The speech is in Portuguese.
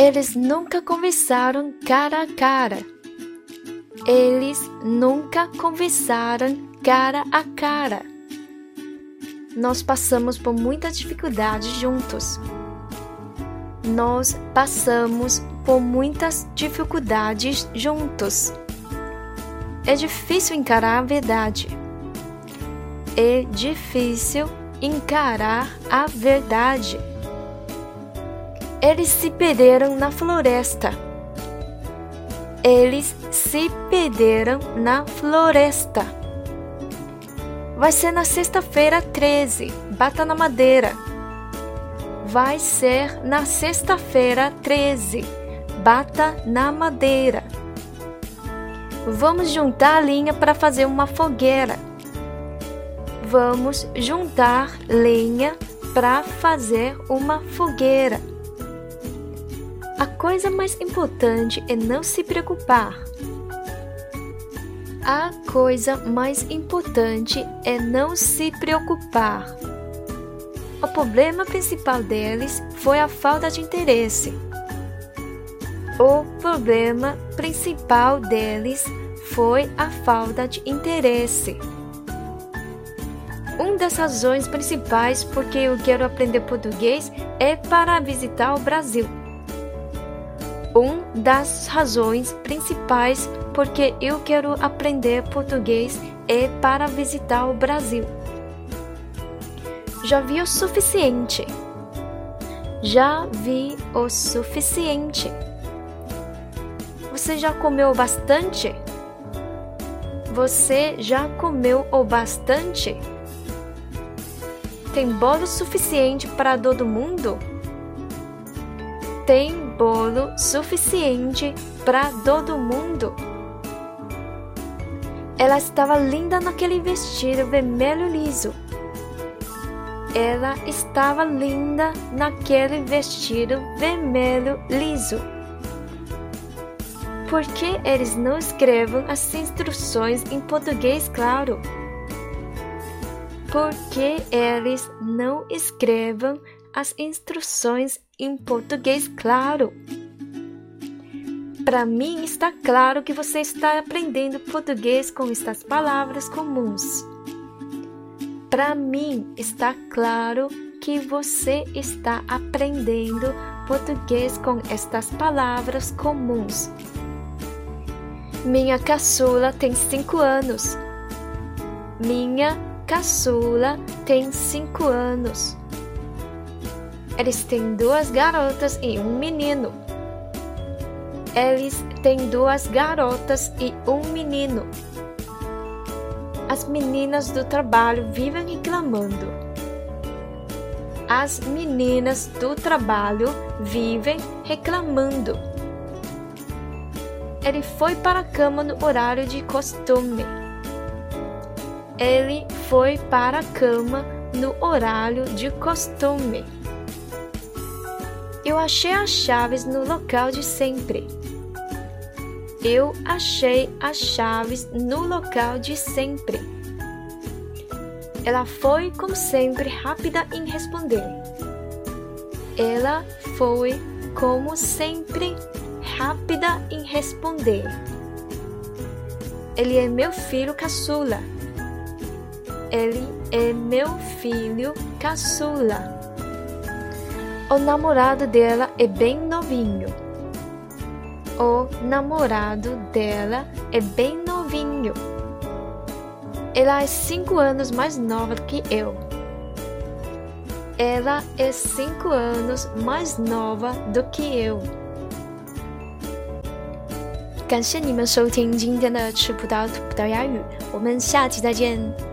Eles nunca conversaram cara a cara. Eles nunca conversaram cara a cara. Nós passamos por muitas dificuldades juntos. Nós passamos por muitas dificuldades juntos. É difícil encarar a verdade. É difícil encarar a verdade. Eles se perderam na floresta. Eles se perderam na floresta. Vai ser na sexta-feira 13. Bata na madeira. Vai ser na sexta-feira 13. Bata na madeira. Vamos juntar a linha para fazer uma fogueira. Vamos juntar lenha para fazer uma fogueira. A coisa mais importante é não se preocupar. A coisa mais importante é não se preocupar. O problema principal deles foi a falta de interesse. O problema principal deles foi a falta de interesse. Uma das razões principais porque eu quero aprender português é para visitar o Brasil. Uma das razões principais porque eu quero aprender português é para visitar o Brasil. Já vi o suficiente. Já vi o suficiente. Você já comeu bastante? Você já comeu o bastante? Tem bolo suficiente para todo mundo? Tem bolo suficiente para todo mundo? Ela estava linda naquele vestido vermelho liso. Ela estava linda naquele vestido vermelho liso. Por que eles não escrevem as instruções em português claro? Por que eles não escrevem as instruções em português claro? Para mim está claro que você está aprendendo português com estas palavras comuns. Para mim está claro que você está aprendendo português com estas palavras comuns. Minha caçula tem cinco anos. Minha caçula tem cinco anos. Eles têm duas garotas e um menino. Eles têm duas garotas e um menino. As meninas do trabalho vivem reclamando. As meninas do trabalho vivem reclamando. Ele foi para a cama no horário de costume. Ele foi para a cama no horário de costume. Eu achei as chaves no local de sempre. Eu achei as chaves no local de sempre. Ela foi, como sempre, rápida em responder. Ela foi, como sempre, rápida em responder. Ele é meu filho caçula. Ele é meu filho caçula. O namorado dela é bem novinho. O namorado dela é bem novinho. Ela é cinco anos mais nova do que eu. Ela é cinco anos mais nova do que eu. 感谢你们收听今天的吃葡萄吐葡萄牙语，我们下期再见。